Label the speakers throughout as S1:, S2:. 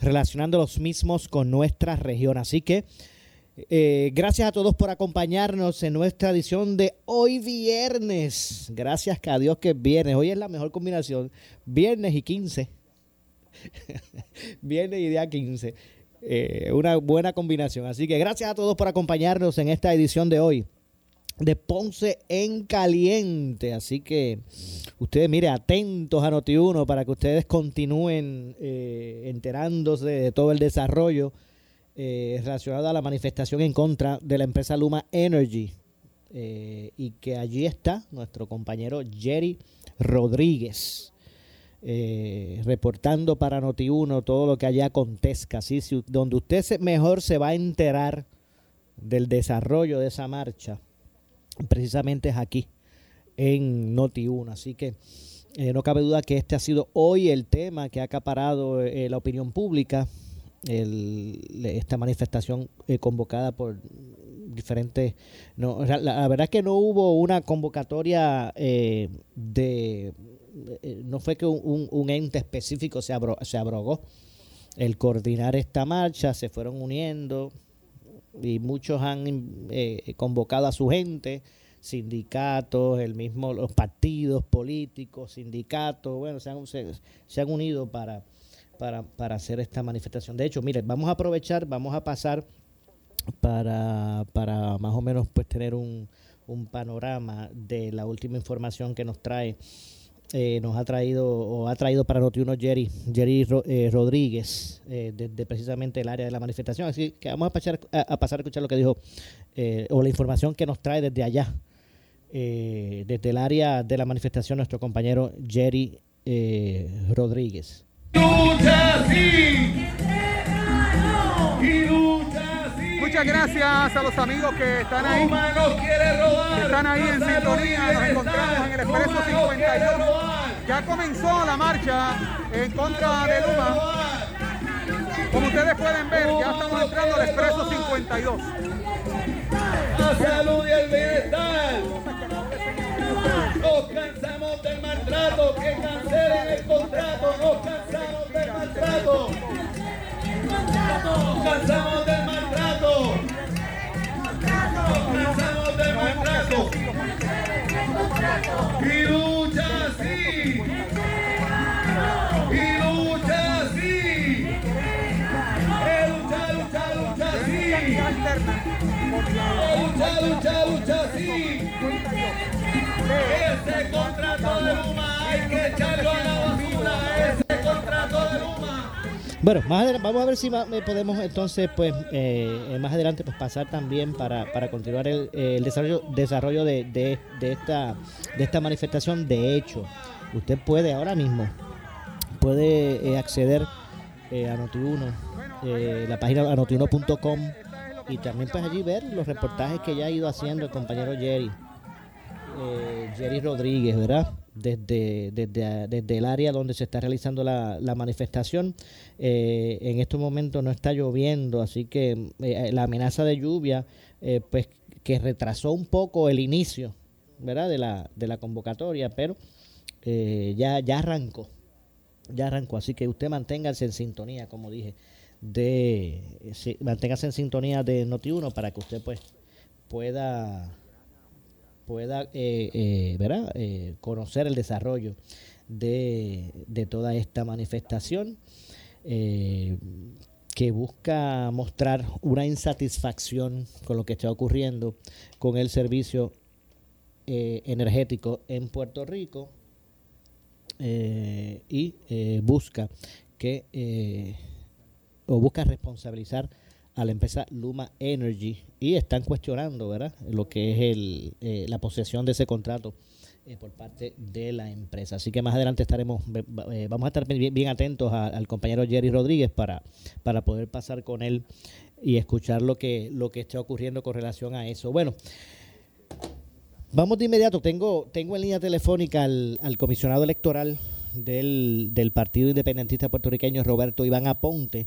S1: relacionando los mismos con nuestra región. Así que eh, gracias a todos por acompañarnos en nuestra edición de hoy viernes. Gracias a Dios que es viernes. Hoy es la mejor combinación. Viernes y 15. viernes y día 15. Eh, una buena combinación. Así que gracias a todos por acompañarnos en esta edición de hoy de Ponce en Caliente. Así que ustedes, mire, atentos a Noti1 para que ustedes continúen eh, enterándose de todo el desarrollo eh, relacionado a la manifestación en contra de la empresa Luma Energy. y que allí está nuestro compañero Jerry Rodríguez. Eh, reportando para Noti1 todo lo que allá acontezca, ¿sí? donde usted mejor se va a enterar del desarrollo de esa marcha, precisamente es aquí, en Noti1. Así que eh, no cabe duda que este ha sido hoy el tema que ha acaparado eh, la opinión pública, esta manifestación convocada por diferentes... No, la, verdad es que no hubo una convocatoria de eh, no fue que un, ente específico se, se abrogó. El coordinar esta marcha, se fueron uniendo y muchos han eh, convocado a su gente, sindicatos, el mismo, los partidos políticos, sindicatos, bueno, se han, se, han unido para, para, para, hacer esta manifestación. De hecho, miren, vamos a aprovechar, vamos a pasar para, para más o menos pues tener un, un panorama de la última información que nos trae eh, nos ha traído o ha traído para Notiuno Jerry, Jerry eh, Rodríguez, eh, desde precisamente el área de la manifestación. Así que vamos a pasar a, pasar a escuchar lo que dijo o la información que nos trae desde allá, desde el área de la manifestación, nuestro compañero Jerry Rodríguez.
S2: Muchas gracias a los amigos que están ahí. Que están ahí en sintonía. Nos encontramos en el Expreso 52. Ya comenzó la marcha en contra de Luma. Como ustedes pueden ver, ya estamos entrando al Expreso 52.
S3: La salud y el bienestar. Nos cansamos del maltrato, que cancelen el contrato, nos cansamos del maltrato. Nos cansamos del maltrato. Y lucha así. Y lucha así. Lucha, lucha, lucha así. Lucha, lucha, lucha así. Ese contrato de Luma hay que echarlo a la basura. Ese contrato de Luma.
S1: Bueno, más vamos a ver si podemos entonces, pues, eh, más adelante, pues, pasar también para, para continuar el, el desarrollo, desarrollo de, de, esta, de esta manifestación. De hecho, usted puede ahora mismo, puede eh, acceder eh, a Noti1, eh, la página notiuno.com y también pues allí ver los reportajes que ya ha ido haciendo el compañero Jerry, eh, Jerry Rodríguez, ¿verdad? Desde, desde, el área donde se está realizando la, manifestación. Eh, en estos momentos no está lloviendo, así que eh, la amenaza de lluvia, eh, pues que retrasó un poco el inicio ¿verdad? De, la, de la convocatoria, pero ya, ya arrancó. Ya arrancó, así que usted manténgase en sintonía, como dije, de manténgase en sintonía de Noti1 para que usted pues pueda pueda eh, eh, eh, conocer el desarrollo de, de, toda esta manifestación. que busca mostrar una insatisfacción con lo que está ocurriendo con el servicio energético en Puerto Rico y busca que o busca responsabilizar a la empresa Luma Energy y están cuestionando, ¿verdad? Lo que es el, la posesión de ese contrato por parte de la empresa. Así que más adelante estaremos, vamos a estar bien, atentos al compañero Jerry Rodríguez para, para poder pasar con él y escuchar lo que, lo que está ocurriendo con relación a eso. Bueno, Vamos de inmediato. Tengo, tengo en línea telefónica al, comisionado electoral del, Partido Independentista Puertorriqueño, Roberto Iván Aponte,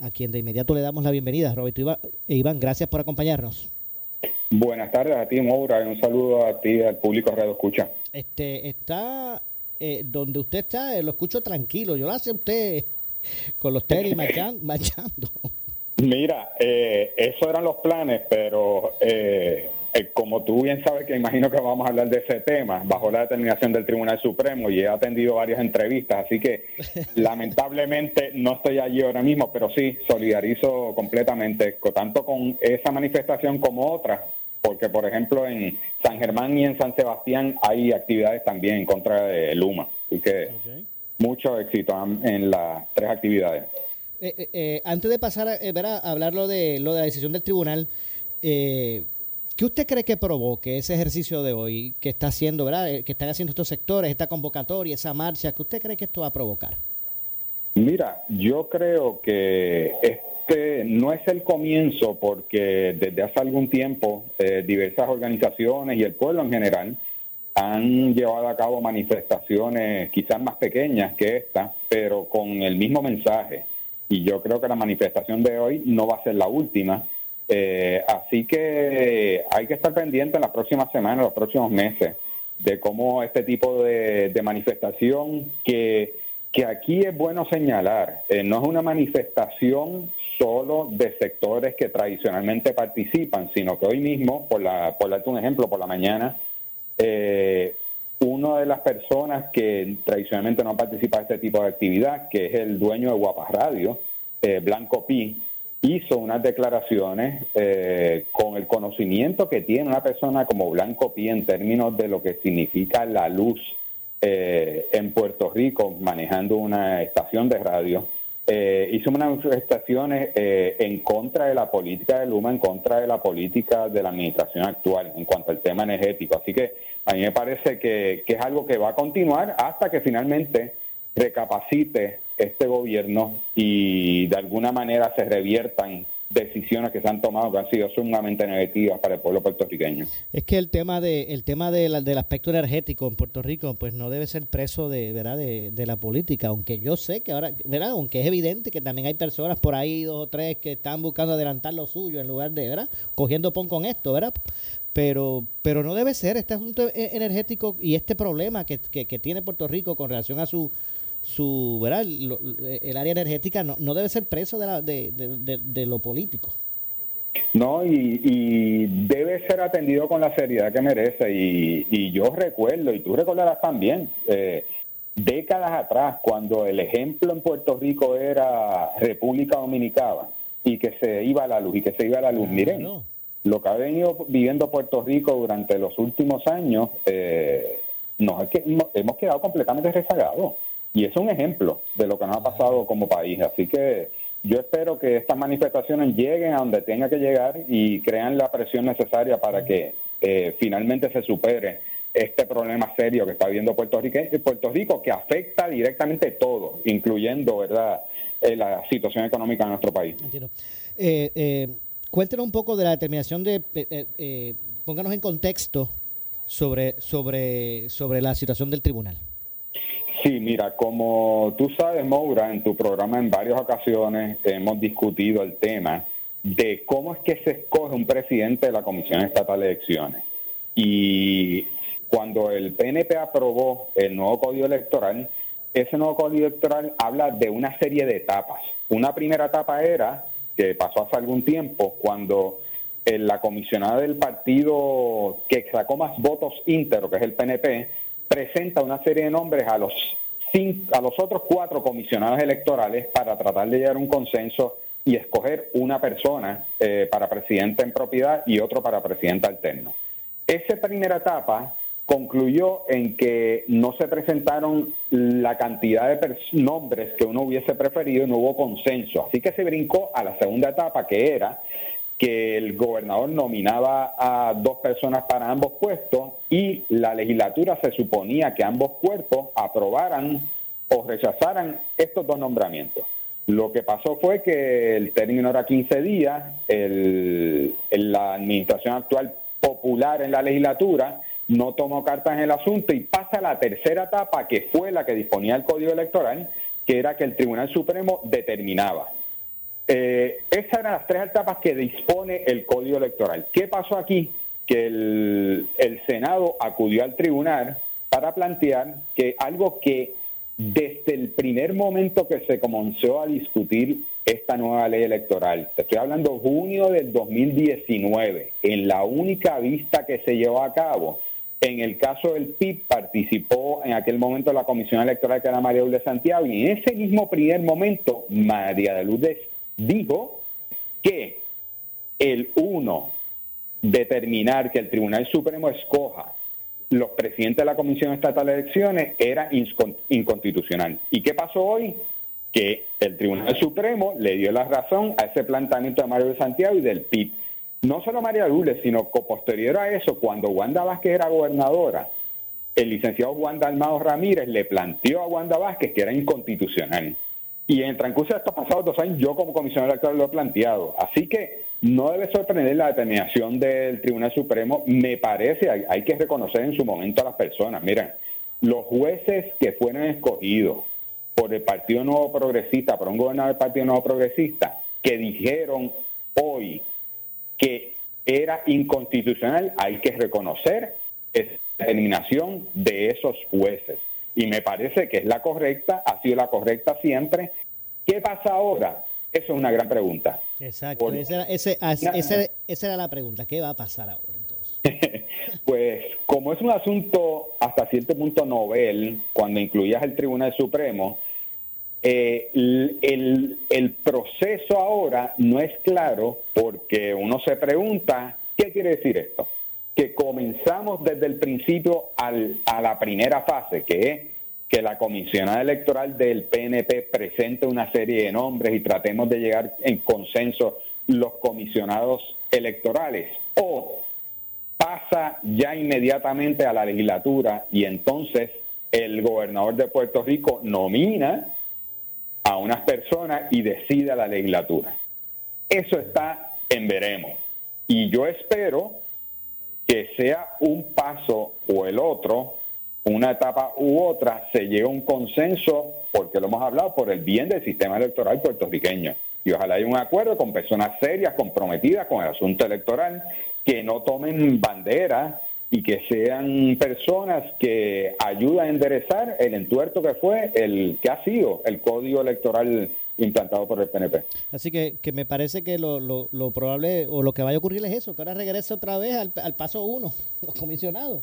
S1: a quien de inmediato le damos la bienvenida. Roberto Iván, Iván gracias por acompañarnos.
S4: Buenas tardes a ti, Moura, y un saludo a ti y al público Radio Escucha.
S1: Este, está eh, donde usted está, eh, lo escucho tranquilo. Yo lo hace usted con los tenis marchando.
S4: Mira, eh, esos eran los planes, pero eh, eh, como tú bien sabes que imagino que vamos a hablar de ese tema, bajo la determinación del Tribunal Supremo y he atendido varias entrevistas, así que lamentablemente no estoy allí ahora mismo, pero sí solidarizo completamente, tanto con esa manifestación como otras, porque por ejemplo en San Germán y en San Sebastián hay actividades también en contra de Luma, así que mucho éxito en las tres actividades.
S1: Eh, eh, antes de pasar a, hablar lo de, lo de la decisión del tribunal, eh, ¿Qué usted cree que provoque ese ejercicio de hoy que está haciendo, verdad? Eh, que están haciendo estos sectores, esta convocatoria, esa marcha? ¿Qué usted cree que esto va a provocar?
S4: Mira, yo creo que este no es el comienzo porque desde hace algún tiempo eh, diversas organizaciones y el pueblo en general han llevado a cabo manifestaciones quizás más pequeñas que esta, pero con el mismo mensaje. Y yo creo que la manifestación de hoy no va a ser la última eh, así que hay que estar pendiente en las próximas semanas, los próximos meses, de cómo este tipo de, manifestación, que, que, aquí es bueno señalar, eh, no es una manifestación solo de sectores que tradicionalmente participan, sino que hoy mismo, por, la, por darte un ejemplo, por la mañana, eh, una de las personas que tradicionalmente no participa de este tipo de actividad, que es el dueño de Guapas Radio, eh, Blanco Pi, hizo unas declaraciones eh, con el conocimiento que tiene una persona como Blanco Pi en términos de lo que significa la luz eh, en Puerto Rico, manejando una estación de radio. Eh, hizo unas manifestaciones en contra de la política de Luma, en contra de la política de la administración actual en cuanto al tema energético. Así que a mí me parece que es algo que va a continuar hasta que finalmente recapacite este gobierno y de alguna manera se reviertan decisiones que se han tomado que han sido sumamente negativas para el pueblo puertorriqueño.
S1: Es que el tema de el tema de del aspecto energético en Puerto Rico pues no debe ser preso de verdad de, de, la política, aunque yo sé que ahora, verdad, aunque es evidente que también hay personas por ahí dos o tres que están buscando adelantar lo suyo en lugar de, ¿verdad? cogiendo pon con esto, ¿verdad? Pero pero no debe ser este asunto e, energético y este problema que, que tiene Puerto Rico con relación a su su ¿verdad? el área energética no, no debe ser preso de, la, de, de, lo político.
S4: No, y, debe ser atendido con la seriedad que merece. Y, y yo recuerdo, y tú recordarás también, eh, décadas atrás, cuando el ejemplo en Puerto Rico era República Dominicana y que se iba a la luz, y que se iba a la luz. Miren, lo que ha venido viviendo Puerto Rico durante los últimos años, eh, nos, hemos quedado completamente rezagados. Y es un ejemplo de lo que nos ha pasado como país. Así que yo espero que estas manifestaciones lleguen a donde tenga que llegar y crean la presión necesaria para que eh, finalmente se supere este problema serio que está viviendo Puerto Rico, Puerto Rico que afecta directamente todo, incluyendo verdad eh, la situación económica de nuestro país.
S1: Entiendo. Eh, cuéntenos un poco de la determinación de, pónganos en contexto sobre, sobre, sobre la situación del tribunal.
S4: Sí, mira, como tú sabes, Moura, en tu programa en varias ocasiones hemos discutido el tema de cómo es que se escoge un presidente de la Comisión Estatal de Elecciones. Y cuando el PNP aprobó el nuevo código electoral, ese nuevo código electoral habla de una serie de etapas. Una primera etapa era, que pasó hace algún tiempo, cuando la comisionada del partido que sacó más votos íntegros, que es el PNP, presenta una serie de nombres a los, cinco, a los otros cuatro comisionados electorales para tratar de llegar a un consenso y escoger una persona eh, para presidente en propiedad y otro para presidente alterno. Esa primera etapa concluyó en que no se presentaron la cantidad de nombres que uno hubiese preferido y no hubo consenso. Así que se brincó a la segunda etapa, que era que el gobernador nominaba a dos personas para ambos puestos y la legislatura se suponía que ambos cuerpos aprobaran o rechazaran estos dos nombramientos. Lo que pasó fue que el término era 15 días, la administración actual popular en la legislatura no tomó cartas en el asunto y pasa a la tercera etapa, que fue la que disponía el Código Electoral, que era que el Tribunal Supremo determinaba. Eh, esas eran las tres etapas que dispone el Código Electoral. ¿Qué pasó aquí? Que el, Senado acudió al tribunal para plantear que algo que desde el primer momento que se comenzó a discutir esta nueva ley electoral, te estoy hablando junio del 2019, en la única vista que se llevó a cabo, en el caso del PIB participó en aquel momento la comisión electoral que era María Lourdes Santiago y en ese mismo primer momento María de Lourdes dijo que el uno determinar que el Tribunal Supremo escoja los presidentes de la Comisión Estatal de Elecciones era inconstitucional. ¿Y qué pasó hoy? Que el Tribunal Supremo le dio la razón a ese planteamiento de Mario de Santiago y del PIB. No solo María Lourdes, sino que posterior a eso, cuando Wanda Vázquez era gobernadora, el licenciado Juan Dalmado Ramírez le planteó a Wanda Vázquez que era inconstitucional. Y en el transcurso de estos pasados dos años, yo como comisionado electoral lo he planteado. Así que no debe sorprender la determinación del Tribunal Supremo. Me parece, hay, hay que reconocer en su momento a las personas. Miren, los jueces que fueron escogidos por el Partido Nuevo Progresista, por un gobernador del Partido Nuevo Progresista, que dijeron hoy que era inconstitucional, hay que reconocer esa determinación de esos jueces y me parece que es la correcta, ha sido la correcta siempre. ¿Qué pasa ahora? Eso es una gran pregunta.
S1: Exacto, esa, era la pregunta, ¿qué va a pasar ahora entonces?
S4: pues como es un asunto hasta cierto punto novel, cuando incluyas el Tribunal Supremo, eh, el, el, proceso ahora no es claro porque uno se pregunta, ¿qué quiere decir esto? Que comenzamos desde el principio al, a la primera fase, que es que la comisionada electoral del PNP presente una serie de nombres y tratemos de llegar en consenso los comisionados electorales. O pasa ya inmediatamente a la legislatura y entonces el gobernador de Puerto Rico nomina a unas personas y decide a la legislatura. Eso está en veremos. Y yo espero que sea un paso o el otro, una etapa u otra, se llegue a un consenso, porque lo hemos hablado, por el bien del sistema electoral puertorriqueño. Y ojalá haya un acuerdo con personas serias, comprometidas con el asunto electoral, que no tomen bandera y que sean personas que ayuden a enderezar el entuerto que fue, el que ha sido el código electoral implantado por el PNP.
S1: Así que, que me parece que lo, lo, lo, probable o lo que vaya a ocurrir es eso, que ahora regrese otra vez al, al paso uno, los comisionados.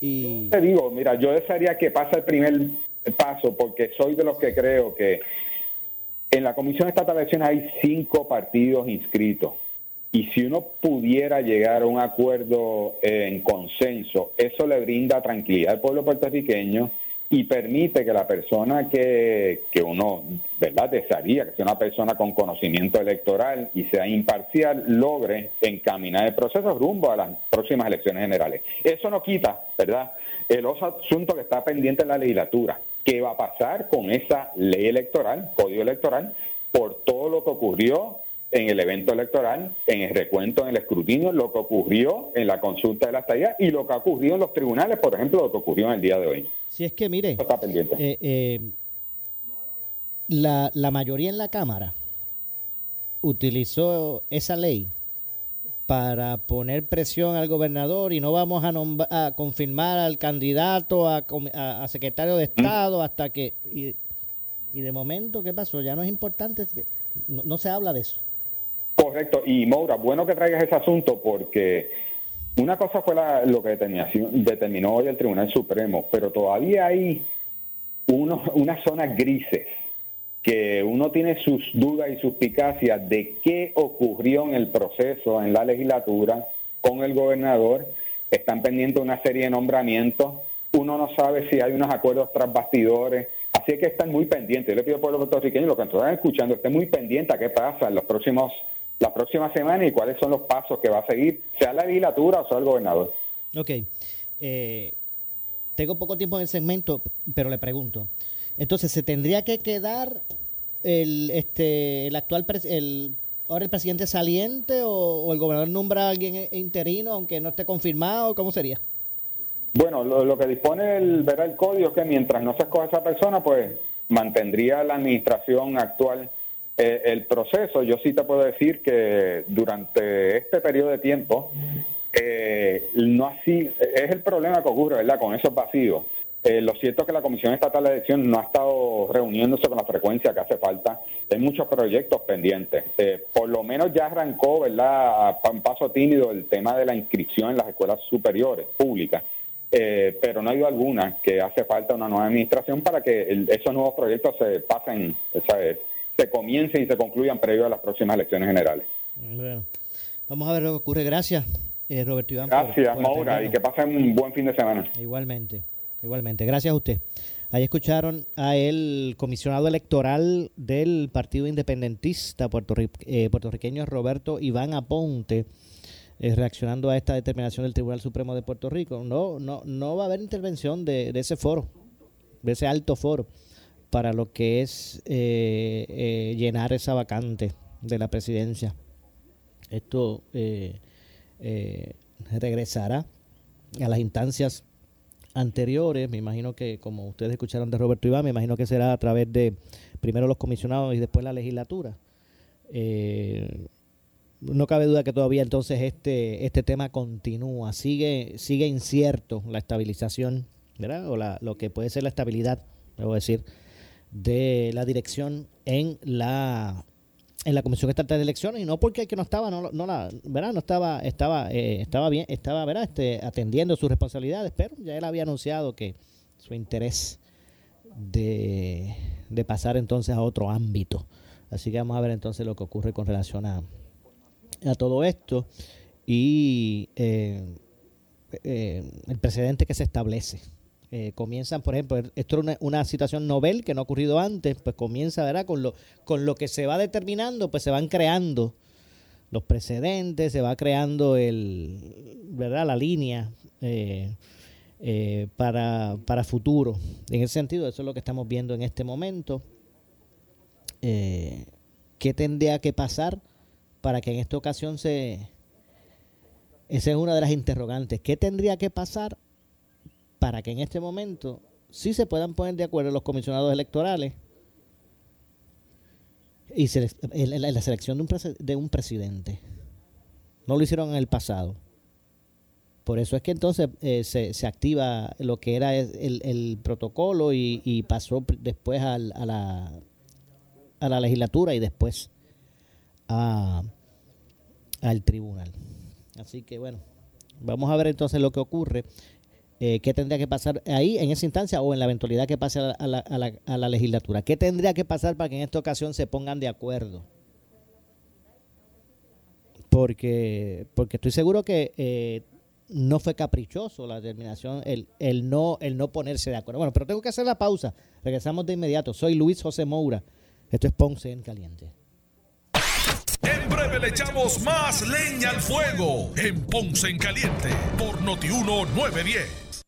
S4: Y... te digo, mira, yo desearía que pase el primer paso porque soy de los que creo que en la Comisión Estatal de Elecciones hay cinco partidos inscritos. Y si uno pudiera llegar a un acuerdo en consenso, eso le brinda tranquilidad al pueblo puertorriqueño y permite que la persona que, que uno verdad desearía que sea una persona con conocimiento electoral y sea imparcial logre encaminar el proceso rumbo a las próximas elecciones generales. Eso no quita, ¿verdad? El otro asunto que está pendiente en la legislatura, ¿qué va a pasar con esa ley electoral, código electoral, por todo lo que ocurrió en el evento electoral, en el recuento, en el escrutinio, lo que ocurrió en la consulta de la estadía y lo que ha ocurrido en los tribunales, por ejemplo, lo que ocurrió en el día de hoy.
S1: Si es que, mire, eh, eh, la, la mayoría en la Cámara utilizó esa ley para poner presión al gobernador y no vamos a, a confirmar al candidato a, a, secretario de Estado hasta que... Y, de momento, ¿qué pasó? Ya no es importante, no se habla de eso.
S4: Correcto. Y Moura, bueno que traigas ese asunto porque una cosa fue lo que determinó hoy el Tribunal Supremo, pero todavía hay unos, unas zonas grises que uno tiene sus dudas y suspicacias de qué ocurrió en el proceso en la legislatura con el gobernador. Están pendientes una serie de nombramientos. Uno no sabe si hay unos acuerdos tras bastidores. Así que están muy pendientes. Yo le pido al pueblo puertorriqueño, lo que nos están escuchando, estén muy pendientes a qué pasa en los próximos, la próxima semana y cuáles son los pasos que va a seguir, sea la legislatura o sea el gobernador.
S1: Ok. Eh, tengo poco tiempo en el segmento, pero le pregunto. Entonces, ¿se tendría que quedar el, este, el actual, el, ahora el presidente saliente o, el gobernador nombra a alguien interino, aunque no esté confirmado? ¿Cómo sería?
S4: Bueno, lo, que dispone el, verá el código es que mientras no se escoja esa persona, pues mantendría la administración actual eh, el proceso. Yo sí te puedo decir que durante este periodo de tiempo, eh, no así, es el problema que ocurre, ¿verdad?, con esos vacíos. Eh, lo cierto es que la Comisión Estatal de Elección no ha estado reuniéndose con la frecuencia que hace falta. Hay muchos proyectos pendientes. Eh, por lo menos ya arrancó, ¿verdad?, a un paso tímido el tema de la inscripción en las escuelas superiores públicas. Eh, pero no hay duda alguna que hace falta una nueva administración para que esos nuevos proyectos se pasen, ¿sabes? Se comiencen y se concluyan previo a las próximas elecciones generales.
S1: Bueno, vamos a ver lo que ocurre. Gracias, Roberto Iván.
S4: Gracias, Maura, y que pasen un buen fin de semana.
S1: Igualmente. Igualmente, gracias a usted. Ahí escucharon a el comisionado electoral del Partido Independentista eh, puertorriqueño Roberto Iván Aponte, eh, reaccionando a esta determinación del Tribunal Supremo de Puerto Rico. No, no, no va a haber intervención de, ese foro, de ese alto foro, para lo que es eh, llenar esa vacante de la presidencia. Esto regresará a las instancias anteriores, me imagino que como ustedes escucharon de Roberto Iván, me imagino que será a través de primero los comisionados y después la legislatura. Eh, no cabe duda que todavía entonces este este tema continúa, sigue sigue incierto la estabilización, ¿verdad? O la, lo que puede ser la estabilidad, debo decir, de la dirección en la en la Comisión Estatal de Elecciones y no porque el que no estaba no, no la verdad no estaba estaba eh, estaba bien estaba verdad este, atendiendo sus responsabilidades pero ya él había anunciado que su interés de, pasar entonces a otro ámbito. Así que vamos a ver entonces lo que ocurre con relación a, a todo esto. Y eh, eh, el precedente que se establece eh, comienzan, por ejemplo, esto es una, situación novel que no ha ocurrido antes, pues comienza, ¿verdad? Con lo, con lo que se va determinando, pues se van creando los precedentes, se va creando el, ¿verdad? La línea eh, eh, para, para futuro. En ese sentido, eso es lo que estamos viendo en este momento. ¿Qué tendría que pasar para que en esta ocasión se... Esa es una de las interrogantes. ¿Qué tendría que pasar para que en este momento sí se puedan poner de acuerdo los comisionados electorales y la, selección de un, de un presidente. No lo hicieron en el pasado. Por eso es que entonces eh, se, activa lo que era el, protocolo y, pasó después a, la, a la legislatura y después a, al tribunal. Así que bueno, vamos a ver entonces lo que ocurre. Eh, ¿qué tendría que pasar ahí en esa instancia o en la eventualidad que pase a la, legislatura? ¿Qué tendría que pasar para que en esta ocasión se pongan de acuerdo? Porque, porque estoy seguro que eh, no fue caprichoso la determinación, el, el, no, el no ponerse de acuerdo. Bueno, pero tengo que hacer la pausa. Regresamos de inmediato. Soy Luis José Moura. Esto es Ponce en Caliente.
S5: En breve le echamos más leña al fuego en Ponce en Caliente por Notiuno 910.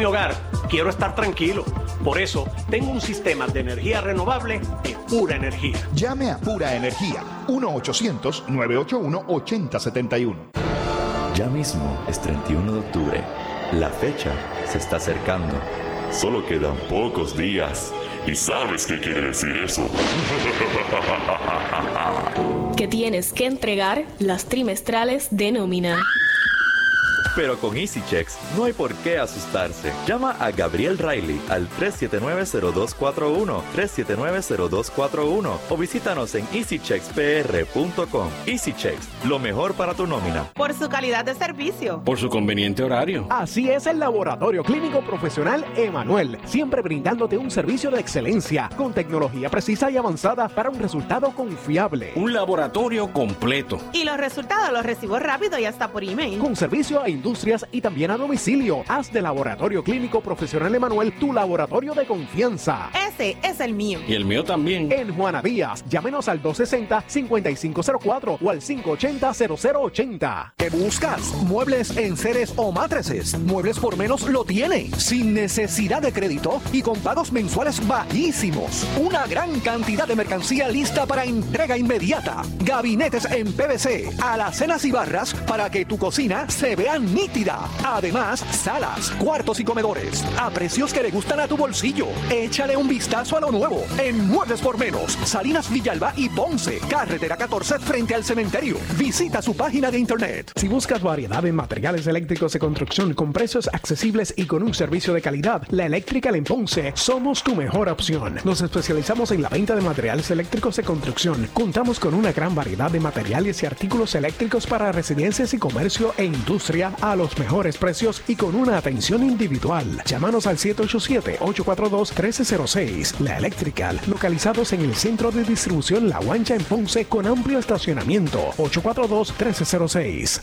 S6: mi hogar, quiero estar tranquilo. Por eso, tengo un sistema de energía renovable de pura energía.
S7: Llame a Pura Energía, 1-800-981-8071.
S8: Ya mismo es 31 de octubre. La fecha se está acercando.
S9: Solo quedan pocos días. ¿Y sabes qué quiere decir eso?
S10: que tienes que entregar las trimestrales de nómina.
S8: Pero con EasyChecks no hay por qué asustarse. Llama a Gabriel Riley al 379-0241, 379-0241 o visítanos en easycheckspr.com. EasyChecks, lo mejor para tu nómina.
S11: Por su calidad de servicio.
S12: Por su conveniente horario.
S13: Así es el Laboratorio Clínico Profesional Emanuel, siempre brindándote un servicio de excelencia con tecnología precisa y avanzada para un resultado confiable.
S12: Un laboratorio completo.
S11: Y los resultados los recibo rápido y hasta por email.
S13: Con servicio a industrias y también a domicilio. Haz de Laboratorio Clínico Profesional Emanuel tu laboratorio de confianza.
S11: Ese es el mío.
S12: Y el mío también.
S13: En Juana Díaz, llámenos al 260-5504 o al 580-0080. ¿Qué buscas? Muebles en seres o matrices. Muebles por menos lo tiene. Sin necesidad de crédito y con pagos mensuales bajísimos. Una gran cantidad de mercancía lista para entrega inmediata. Gabinetes en PVC, alacenas y barras para que tu cocina se vea nítida. Además, salas, cuartos y comedores a precios que le gustan a tu bolsillo. Échale un vistazo a lo nuevo en Muebles por Menos, Salinas Villalba y Ponce, carretera 14 frente al cementerio. Visita su página de internet. Si buscas variedad en materiales eléctricos de construcción con precios accesibles y con un servicio de calidad, la Eléctrica en Ponce somos tu mejor opción. Nos especializamos en la venta de materiales eléctricos de construcción. Contamos con una gran variedad de materiales y artículos eléctricos para residencias y comercio e industria a los mejores precios y con una atención individual. Llámanos al 787-842-1306. La Electrical, localizados en el centro de distribución La Guancha en Ponce con amplio estacionamiento. 842-1306.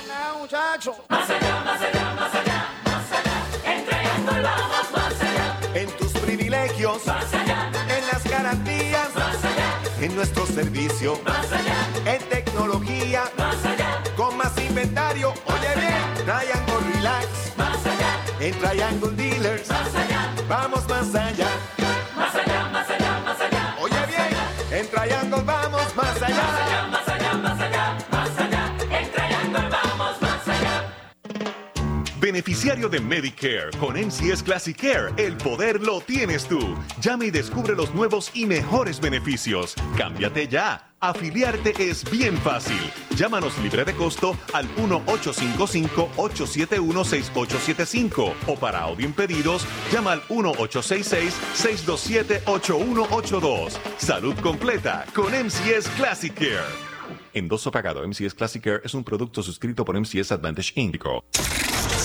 S3: privilegios.
S14: Más allá.
S3: En las garantías.
S14: Más allá.
S3: En nuestro servicio.
S14: Más allá.
S3: En tecnología.
S14: Más allá.
S3: Con más inventario. Oye bien. Triangle Relax.
S14: Más allá.
S3: En Triangle Dealers.
S14: Más allá.
S15: Beneficiario de Medicare con MCS Classic Care, el poder lo tienes tú. Llame y descubre los nuevos y mejores beneficios. Cámbiate ya. Afiliarte es bien fácil. Llámanos libre de costo al 1-855-871-6875 o para audio impedidos, llama al 1-866-627-8182. Salud completa con MCS Classic Care. Endoso pagado. MCS Classic Care es un producto suscrito por MCS Advantage Inc.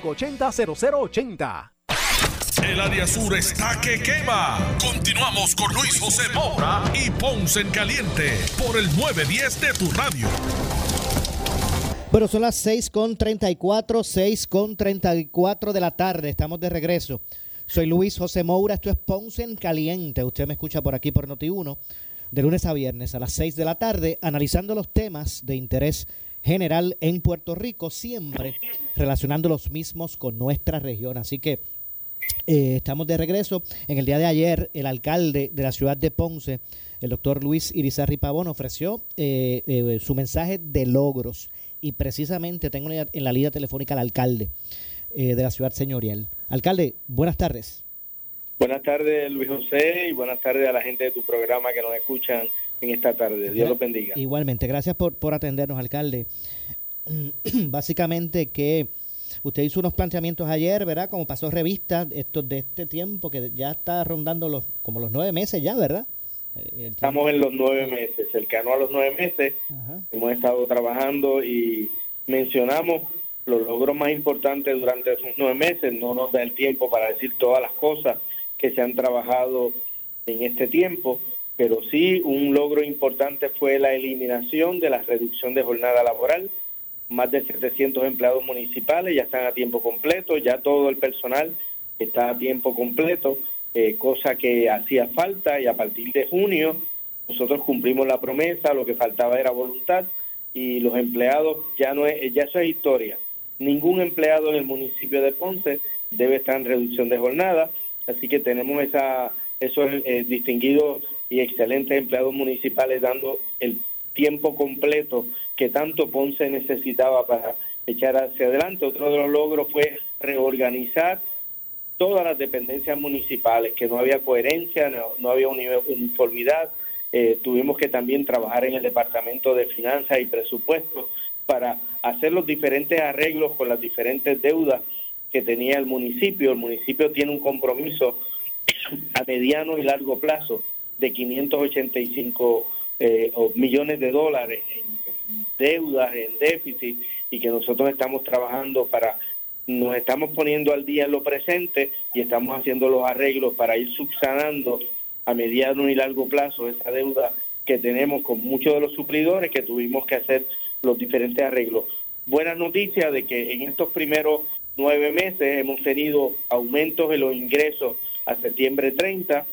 S16: 580-0080.
S5: El área sur está que quema. Continuamos con Luis José Moura y Ponce en Caliente por el 910 de tu radio.
S1: Bueno, son las 6 con 34, 6 con 34 de la tarde. Estamos de regreso. Soy Luis José Moura, esto es Ponce en Caliente. Usted me escucha por aquí por Noti1, de lunes a viernes a las 6 de la tarde, analizando los temas de interés general en Puerto Rico, siempre relacionando los mismos con nuestra región. Así que eh, estamos de regreso. En el día de ayer, el alcalde de la ciudad de Ponce, el doctor Luis Irizarri Pavón, ofreció eh, eh, su mensaje de logros. Y precisamente tengo en la línea telefónica al alcalde de la ciudad señorial. Alcalde, buenas tardes.
S17: Buenas tardes, Luis José, y buenas tardes a la gente de tu programa que nos escuchan en esta tarde. Dios los bendiga.
S1: Igualmente, gracias por, por atendernos, alcalde. Básicamente que usted hizo unos planteamientos ayer, ¿verdad? Como pasó revista esto, de este tiempo que ya está rondando los como los nueve meses ya, ¿verdad?
S17: Estamos en los nueve meses, cercano a los nueve meses. Hemos estado trabajando y mencionamos los logros más importantes durante esos nueve meses. No nos da el tiempo para decir todas las cosas que se han trabajado en este tiempo, pero sí un logro importante fue la eliminación de la reducción de jornada laboral. Más de 700 empleados municipales ya están a tiempo completo, ya todo el personal está a tiempo completo, eh, cosa que hacía falta y a partir de junio nosotros cumplimos la promesa, lo que faltaba era voluntad y los empleados ya no es, ya eso es historia. Ningún empleado en el municipio de Ponce debe estar en reducción de jornada, así que tenemos esa esos eh, distinguidos y excelentes empleados municipales dando el tiempo completo que tanto Ponce necesitaba para echar hacia adelante. Otro de los logros fue reorganizar todas las dependencias municipales, que no había coherencia, no, no había uniformidad. Eh, tuvimos que también trabajar en el Departamento de Finanzas y Presupuestos para hacer los diferentes arreglos con las diferentes deudas que tenía el municipio. El municipio tiene un compromiso a mediano y largo plazo de 585 eh, millones de dólares en, deudas, en déficit, y que nosotros estamos trabajando para, nos estamos poniendo al día en lo presente y estamos haciendo los arreglos para ir subsanando a mediano y largo plazo esa deuda que tenemos con muchos de los suplidores que tuvimos que hacer los diferentes arreglos. Buena noticia de que en estos primeros nueve meses hemos tenido aumentos en los ingresos a septiembre 30,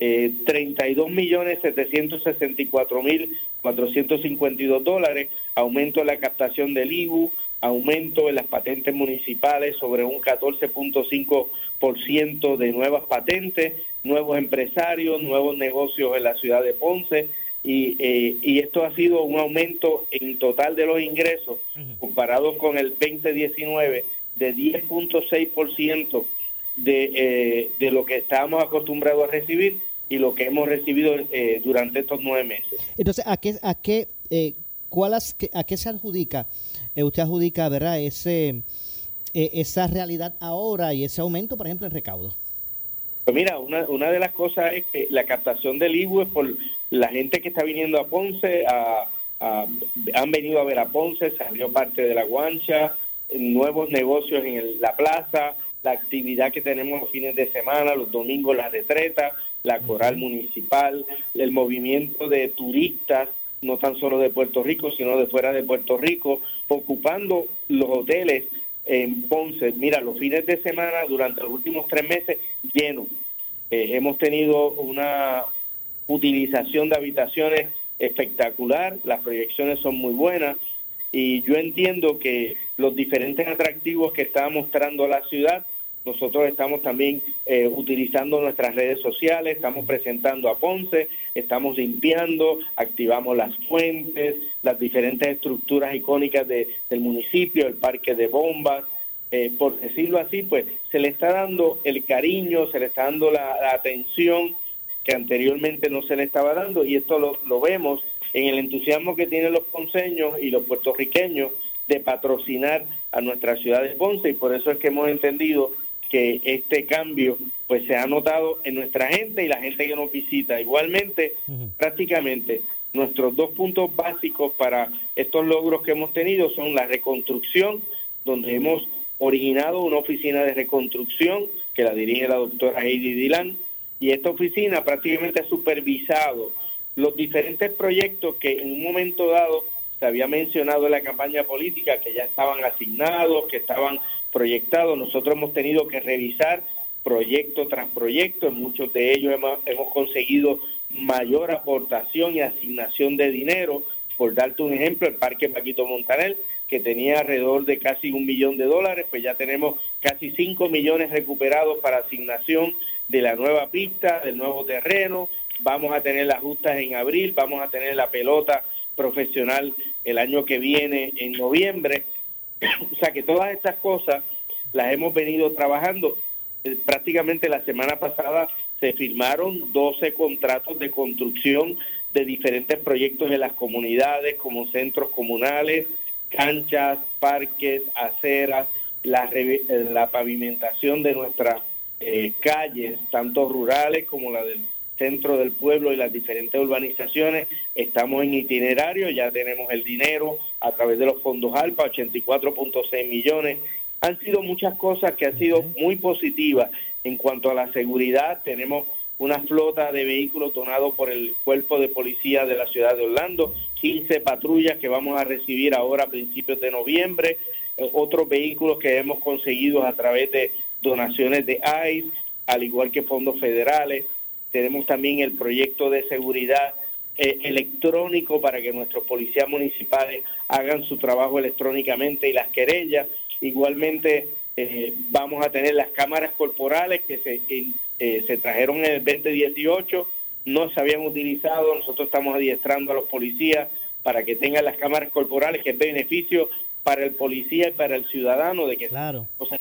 S17: eh, 32 millones 764 mil 452 dólares, aumento en la captación del IBU, aumento en las patentes municipales sobre un 14.5% de nuevas patentes, nuevos empresarios, nuevos negocios en la ciudad de Ponce, y, eh, y esto ha sido un aumento en total de los ingresos comparado con el 2019 de 10.6% de, eh, de lo que estábamos acostumbrados a recibir y lo que hemos recibido eh, durante estos nueve meses.
S1: Entonces, ¿a qué, a qué, eh, cuál as- a qué se adjudica? Eh, usted adjudica, ¿verdad? Ese, eh, esa realidad ahora y ese aumento, por ejemplo, en recaudo.
S17: Pues mira, una, una de las cosas es que la captación del IBU es por la gente que está viniendo a Ponce, a, a- han venido a ver a Ponce, se abrió parte de la guancha, nuevos negocios en el- la plaza, la actividad que tenemos los fines de semana, los domingos la retreta, la coral municipal, el movimiento de turistas, no tan solo de Puerto Rico, sino de fuera de Puerto Rico, ocupando los hoteles en Ponce. Mira, los fines de semana durante los últimos tres meses llenos. Eh, hemos tenido una utilización de habitaciones espectacular, las proyecciones son muy buenas y yo entiendo que los diferentes atractivos que está mostrando la ciudad, nosotros estamos también eh, utilizando nuestras redes sociales, estamos presentando a Ponce, estamos limpiando, activamos las fuentes, las diferentes estructuras icónicas de- del municipio, el parque de bombas, eh, por decirlo así, pues se le está dando el cariño, se le está dando la, la atención que anteriormente no se le estaba dando y esto lo, lo vemos en el entusiasmo que tienen los ponceños y los puertorriqueños de patrocinar a nuestra ciudad de Ponce y por eso es que hemos entendido que este cambio pues se ha notado en nuestra gente y la gente que nos visita. Igualmente, prácticamente nuestros dos puntos básicos para estos logros que hemos tenido son la reconstrucción, donde hemos originado una oficina de reconstrucción que la dirige la doctora Heidi Dilan, y esta oficina prácticamente ha supervisado los diferentes proyectos que en un momento dado se había mencionado en la campaña política, que ya estaban asignados, que estaban proyectados. Nosotros hemos tenido que revisar proyecto tras proyecto, en muchos de ellos hemos, hemos conseguido mayor aportación y asignación de dinero. Por darte un ejemplo, el Parque Paquito Montanel, que tenía alrededor de casi un millón de dólares, pues ya tenemos casi cinco millones recuperados para asignación de la nueva pista, del nuevo terreno. Vamos a tener las justas en abril, vamos a tener la pelota profesional el año que viene en noviembre. o sea que todas estas cosas las hemos venido trabajando. Eh, Prácticamente la semana pasada se firmaron 12 contratos de construcción de diferentes proyectos en las comunidades, como centros comunales, canchas, parques, aceras, la, eh, pavimentación de nuestras eh, calles, tanto rurales como la del centro del pueblo y las diferentes urbanizaciones. Estamos en itinerario, ya tenemos el dinero a través de los fondos ALPA, 84.6 millones. Han sido muchas cosas que han sido muy positivas en cuanto a la seguridad. Tenemos una flota de vehículos donados por el Cuerpo de Policía de la ciudad de Orlando, 15 patrullas que vamos a recibir ahora a principios de noviembre, eh, otros vehículos que hemos conseguido a través de donaciones de ICE, al igual que fondos federales. Tenemos también el proyecto de seguridad eh, electrónico para que nuestros policías municipales hagan su trabajo electrónicamente y las querellas. Igualmente eh, vamos a tener las cámaras corporales que se, eh, se trajeron en el 2018, no se habían utilizado, nosotros estamos adiestrando a los policías para que tengan las cámaras corporales, que es beneficio para el policía y para el ciudadano de que
S1: Claro.
S17: cosas.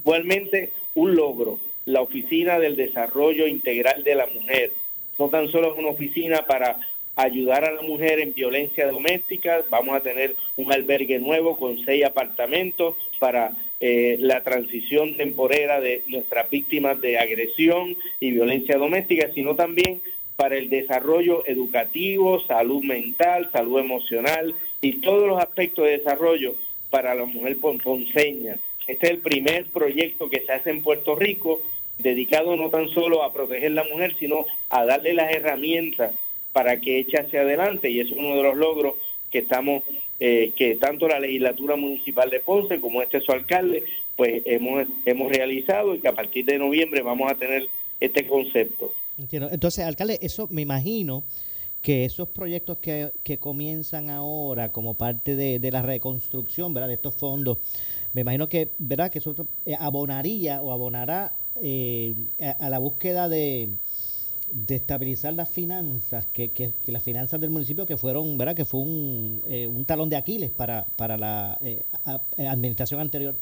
S17: Igualmente, un logro, la Oficina del Desarrollo Integral de la Mujer. No tan solo es una oficina para ayudar a la mujer en violencia doméstica, vamos a tener un albergue nuevo con seis apartamentos para eh, la transición temporera de nuestras víctimas de agresión y violencia doméstica, sino también para el desarrollo educativo, salud mental, salud emocional y todos los aspectos de desarrollo para la mujer pon- ponceña. Este es el primer proyecto que se hace en Puerto Rico dedicado no tan solo a proteger la mujer, sino a darle las herramientas para que eche hacia adelante y es uno de los logros que estamos, eh, que tanto la legislatura municipal de Ponce como este su alcalde, pues hemos, hemos realizado y que a partir de noviembre vamos a tener este concepto.
S1: Entiendo. Entonces, alcalde, eso me imagino que esos proyectos que, que comienzan ahora como parte de, de la reconstrucción, ¿verdad? De estos fondos, me imagino que, ¿verdad? Que eso eh, abonaría o abonará eh, a, la búsqueda de, estabilizar las finanzas, que, que, las finanzas del municipio que fueron, ¿verdad? Que fue un, eh, talón de Aquiles para, para la eh, eh, administración anterior.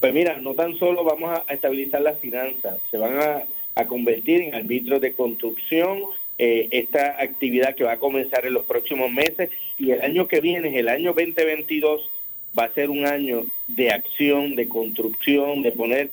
S17: Pues mira, no tan solo vamos a estabilizar las finanzas, se van a, convertir en árbitros de construcción eh, esta actividad que va a comenzar en los próximos meses y el año que viene, el año 2022, va a ser un año de acción, de construcción, de poner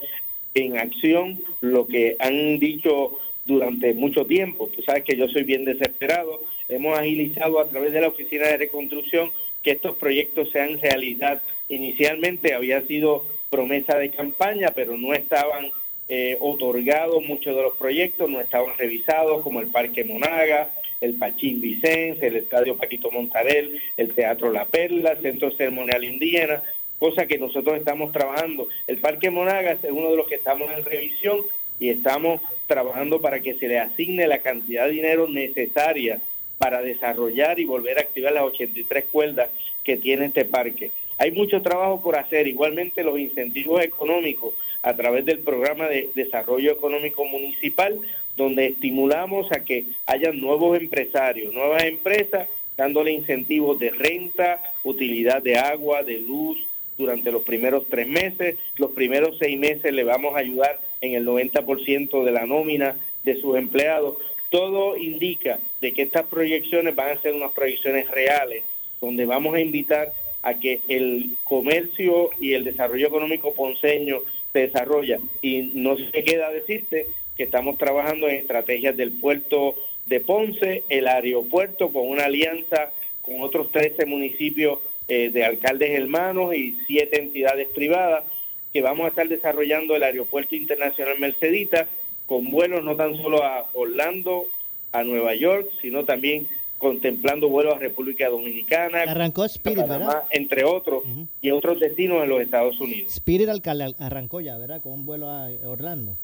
S17: en acción lo que han dicho durante mucho tiempo. Tú sabes que yo soy bien desesperado. Hemos agilizado a través de la Oficina de Reconstrucción que estos proyectos sean realidad. Inicialmente había sido promesa de campaña, pero no estaban eh, otorgados muchos de los proyectos, no estaban revisados, como el Parque Monaga, el Pachín Vicente, el Estadio Paquito Montarel, el Teatro La Perla, el Centro Ceremonial Indígena. cosa que nosotros estamos trabajando. El Parque Monagas es uno de los que estamos en revisión y estamos trabajando para que se le asigne la cantidad de dinero necesaria para desarrollar y volver a activar las 83 cuerdas que tiene este parque. Hay mucho trabajo por hacer, igualmente los incentivos económicos a través del programa de desarrollo económico municipal, donde estimulamos a que haya nuevos empresarios, nuevas empresas, dándole incentivos de renta, utilidad de agua, de luz durante los primeros tres meses. Los primeros seis meses le vamos a ayudar en el 90% de la nómina de sus empleados. Todo indica de que estas proyecciones van a ser unas proyecciones reales, donde vamos a invitar a que el comercio y el desarrollo económico ponceño se desarrolla. Y no se queda decirte que estamos trabajando en estrategias del puerto de Ponce, el aeropuerto, con una alianza con otros 13 municipios eh, de alcaldes hermanos y siete entidades privadas, que vamos a estar desarrollando el aeropuerto internacional Mercedita, con vuelos no tan solo a Orlando, a Nueva York, sino también contemplando vuelos a República Dominicana,
S1: Arrancó Spirit,
S17: a Panamá,
S1: ¿verdad?
S17: entre otros, y otros destinos en los Estados Unidos.
S1: Spirit alcalde arrancó ya, ¿verdad? Con un vuelo a Orlando.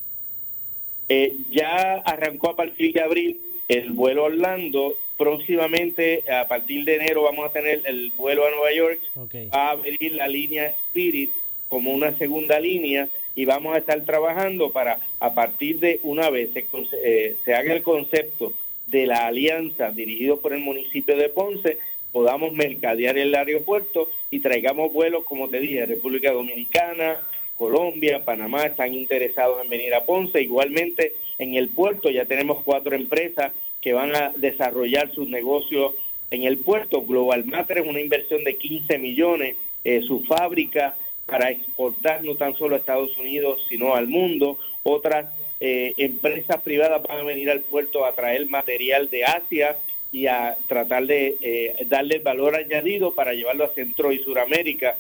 S17: Eh, ya arrancó a partir de abril el vuelo a Orlando. Próximamente, a partir de enero, vamos a tener el vuelo a Nueva York. Va a abrir la línea Spirit como una segunda línea y vamos a estar trabajando para, a partir de una vez se, eh, se haga el concepto de la alianza dirigido por el municipio de Ponce, podamos mercadear el aeropuerto y traigamos vuelos, como te dije, República Dominicana, Colombia, Panamá están interesados en venir a Ponce. Igualmente, en el puerto ya tenemos cuatro empresas que van a desarrollar sus negocios en el puerto. Global Matter es una inversión de 15 millones, eh, su fábrica para exportar no tan solo a Estados Unidos, sino al mundo. Otras eh, empresas privadas van a venir al puerto a traer material de Asia y a tratar de eh, darle valor añadido para llevarlo a Centro y Suramérica.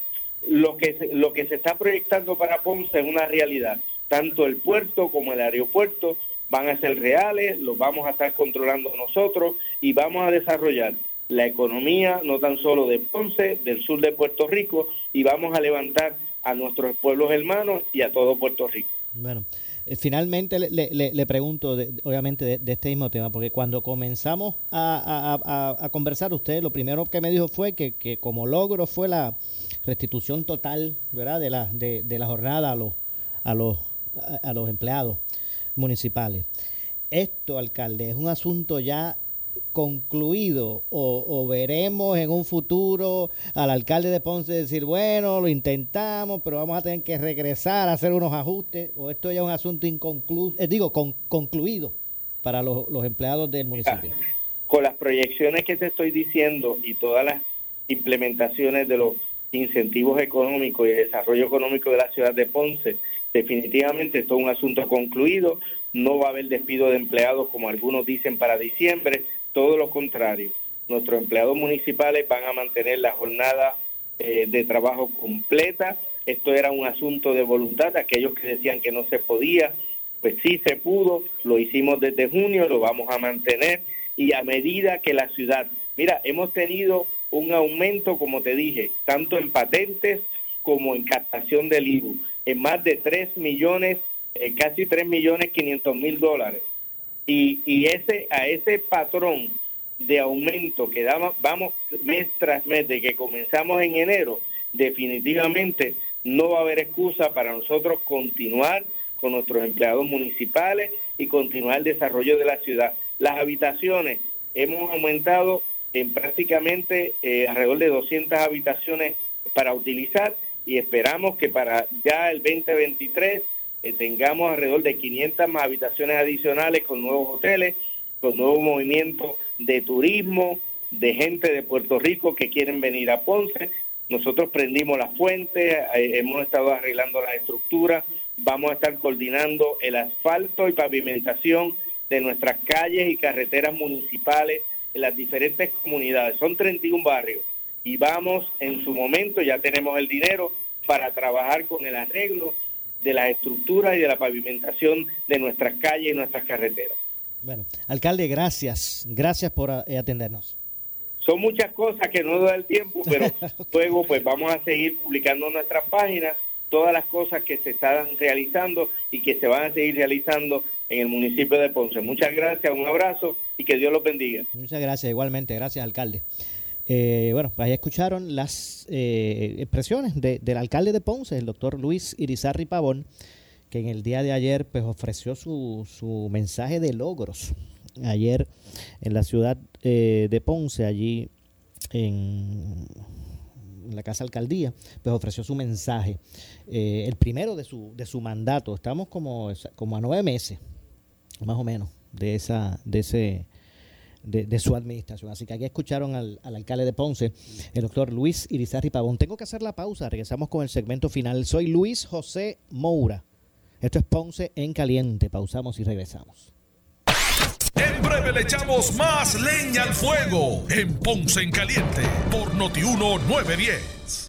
S17: Lo que, se- lo que se está proyectando para Ponce es una realidad. Tanto el puerto como el aeropuerto van a ser reales, los vamos a estar controlando nosotros y vamos a desarrollar la economía no tan solo de Ponce, del sur de Puerto Rico, y vamos a levantar a nuestros pueblos hermanos y a todo Puerto Rico.
S1: Bueno, eh, finalmente le, le- pregunto, de- obviamente, de, este mismo tema, porque cuando comenzamos a, a- a- a conversar, usted lo primero que me dijo fue que, que como logro fue la restitución total, ¿verdad?, de la, de, la jornada a los, a los, a, a los empleados municipales. Esto, alcalde, es un asunto ya concluido o, o veremos en un futuro al alcalde de Ponce decir, bueno, lo intentamos, pero vamos a tener que regresar a hacer unos ajustes, o esto ya es un asunto inconcluso, eh, digo, con- concluido para los, los empleados del municipio.
S17: con las proyecciones que te estoy diciendo y todas las implementaciones de los incentivos económicos y el desarrollo económico de la ciudad de Ponce, definitivamente esto es un asunto concluido, no va a haber despido de empleados como algunos dicen para diciembre, todo lo contrario, nuestros empleados municipales van a mantener la jornada eh, de trabajo completa, esto era un asunto de voluntad, aquellos que decían que no se podía, pues sí se pudo, lo hicimos desde junio, lo vamos a mantener. Y a medida que la ciudad, mira, hemos tenido un aumento, como te dije, tanto en patentes como en captación del IBU, en más de 3 millones, eh, casi 3 millones 500 mil dólares. Y, y ese a ese patrón de aumento que damos, vamos mes tras mes de que comenzamos en enero, definitivamente no va a haber excusa para nosotros continuar con nuestros empleados municipales y continuar el desarrollo de la ciudad. Las habitaciones hemos aumentado en prácticamente eh, alrededor de 200 habitaciones para utilizar y esperamos que para ya el 2023 eh, tengamos alrededor de 500 más habitaciones adicionales con nuevos hoteles, con nuevos movimientos de turismo, de gente de Puerto Rico que quieren venir a Ponce. Nosotros prendimos las fuentes, eh, hemos estado arreglando las estructuras, vamos a estar coordinando el asfalto y pavimentación de nuestras calles y carreteras municipales en las diferentes comunidades. Son 31 barrios y vamos en su momento, ya tenemos el dinero para trabajar con el arreglo de las estructuras y de la pavimentación de nuestras calles y nuestras carreteras.
S1: Bueno, alcalde, gracias. Gracias por eh, atendernos.
S17: Son muchas cosas que no da el tiempo, pero luego pues vamos a seguir publicando en nuestras páginas todas las cosas que se están realizando y que se van a seguir realizando en el municipio de Ponce. Muchas gracias, un abrazo y que Dios los bendiga.
S1: Muchas gracias, igualmente. Gracias, alcalde. Eh, bueno, pues ahí escucharon las eh, expresiones de- del alcalde de Ponce, el doctor Luis Irizarri Pavón, que en el día de ayer pues ofreció su, su mensaje de logros. Ayer en la ciudad eh, de Ponce, allí en, la Casa Alcaldía, pues ofreció su mensaje. Eh, el primero de su, de su mandato. Estamos como, como a nueve meses, más o menos, de esa, de ese de, su administración. Así que aquí escucharon al, al alcalde de Ponce, el doctor Luis Irizarri Pavón. Tengo que hacer la pausa, regresamos con el segmento final. Soy Luis José Moura. Esto es Ponce en Caliente. Pausamos y regresamos.
S5: En breve le echamos más leña al fuego en Ponce en Caliente por Notiuno 910.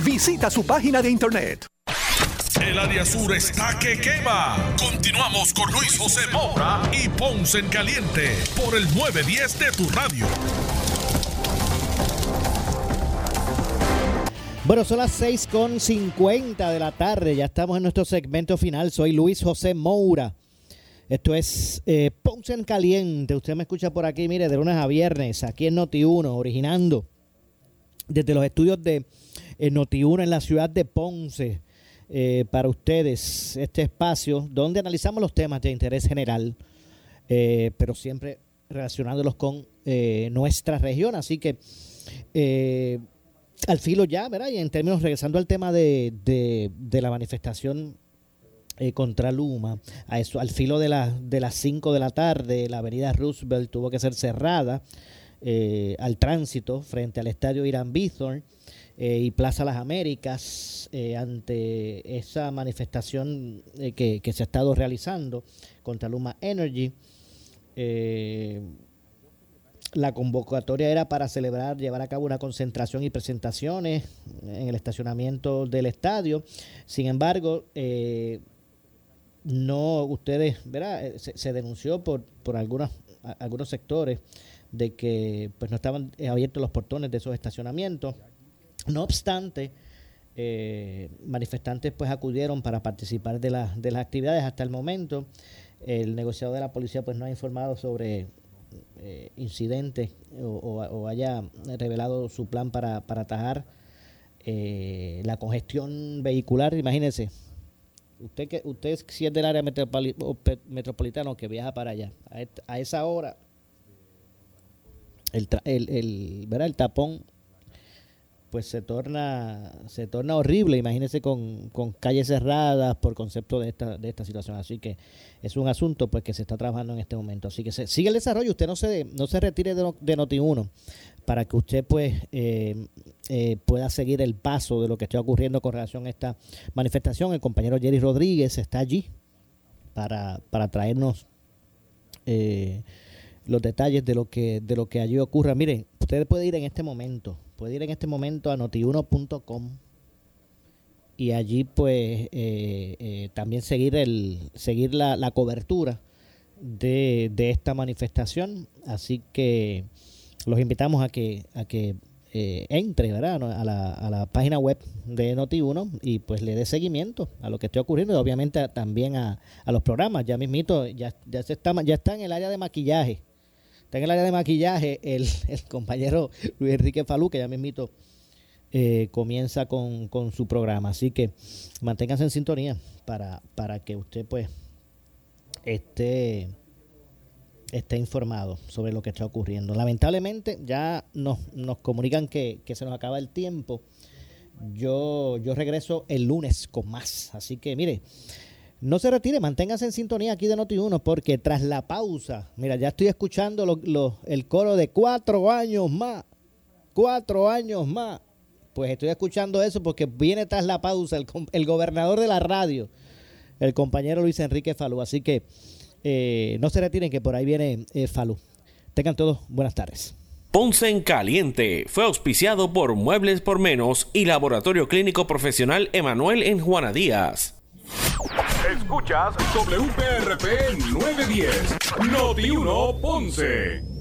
S16: Visita su página de internet.
S5: El área sur está que quema. Continuamos con Luis José Moura y Ponce en Caliente por el 910 de tu radio.
S1: Bueno, son las 6 con 50 de la tarde. Ya estamos en nuestro segmento final. Soy Luis José Moura. Esto es eh, Ponce en Caliente. Usted me escucha por aquí, mire, de lunes a viernes, aquí en Noti1, originando desde los estudios de eh, Noti1 en la ciudad de Ponce. eh, para ustedes este espacio donde analizamos los temas de interés general, eh, pero siempre relacionándolos con eh, nuestra región. Así que al filo ya, ¿verdad? Y en términos, regresando al tema de, de- la manifestación contra Luma, a eso, al filo de, la, de las 5 de la tarde, la avenida Roosevelt tuvo que ser cerrada al tránsito frente al estadio Irán Bithorn eh, y Plaza Las Américas eh, ante esa manifestación eh, que, que se ha estado realizando contra Luma Energy. Eh, la convocatoria era para celebrar, llevar a cabo una concentración y presentaciones en el estacionamiento del estadio. Sin embargo, eh, no, ustedes, ¿verdad? Se, denunció por, por algunas, algunos sectores de que pues no estaban abiertos los portones de esos estacionamientos. No obstante, eh, manifestantes pues acudieron para participar de, las de las actividades hasta el momento. El negociador de la policía pues no ha informado sobre eh, incidentes o, haya revelado su plan para, para atajar eh, la congestión vehicular. Imagínense, usted que usted si es del área metropoli- metropolitana que viaja para allá, a, esa hora, el, el, el, el tapón pues se torna se torna horrible imagínense con, con calles cerradas por concepto de esta de esta situación. Así que es un asunto pues que se está trabajando en este momento. Así que se, sigue el desarrollo usted no se no se retire de, de Noti1 para que usted pues eh, eh, pueda seguir el paso de lo que está ocurriendo con relación a esta manifestación. El compañero Jerry Rodríguez está allí para, para traernos eh, los detalles de lo que de lo que allí ocurra. Miren, usted puede ir en este momento, puede ir en este momento a notiuno.com y allí pues eh, eh, también seguir el seguir la, la cobertura de, de esta manifestación. Así que los invitamos a que a que eh, entre ¿verdad? A, la, a la página web de Noti1 y pues le dé seguimiento a lo que esté ocurriendo y obviamente también a, a los programas. Ya mismito, ya, ya, se está, ya está en el área de maquillaje está en el área de maquillaje, el, compañero Luis Enrique Falú, que ya me invito, eh, comienza con, con su programa. Así que manténganse en sintonía para, para que usted pues esté, esté informado sobre lo que está ocurriendo. Lamentablemente ya nos, nos comunican que, que se nos acaba el tiempo. Yo, yo regreso el lunes con más. Así que mire, no se retire, manténgase en sintonía aquí de Noti1 porque tras la pausa, mira, ya estoy escuchando lo- el coro de cuatro años más, cuatro años más. Pues estoy escuchando eso porque viene tras la pausa el gobernador de la radio, el compañero Luis Enrique Falú. Así que eh, no se retiren que por ahí viene eh, Falú. Tengan todos buenas tardes.
S12: Ponce en Caliente fue auspiciado por Muebles por Menos y Laboratorio Clínico Profesional Emanuel en Juana Díaz.
S18: Escuchas WPRP 910, Noti 1 Ponce.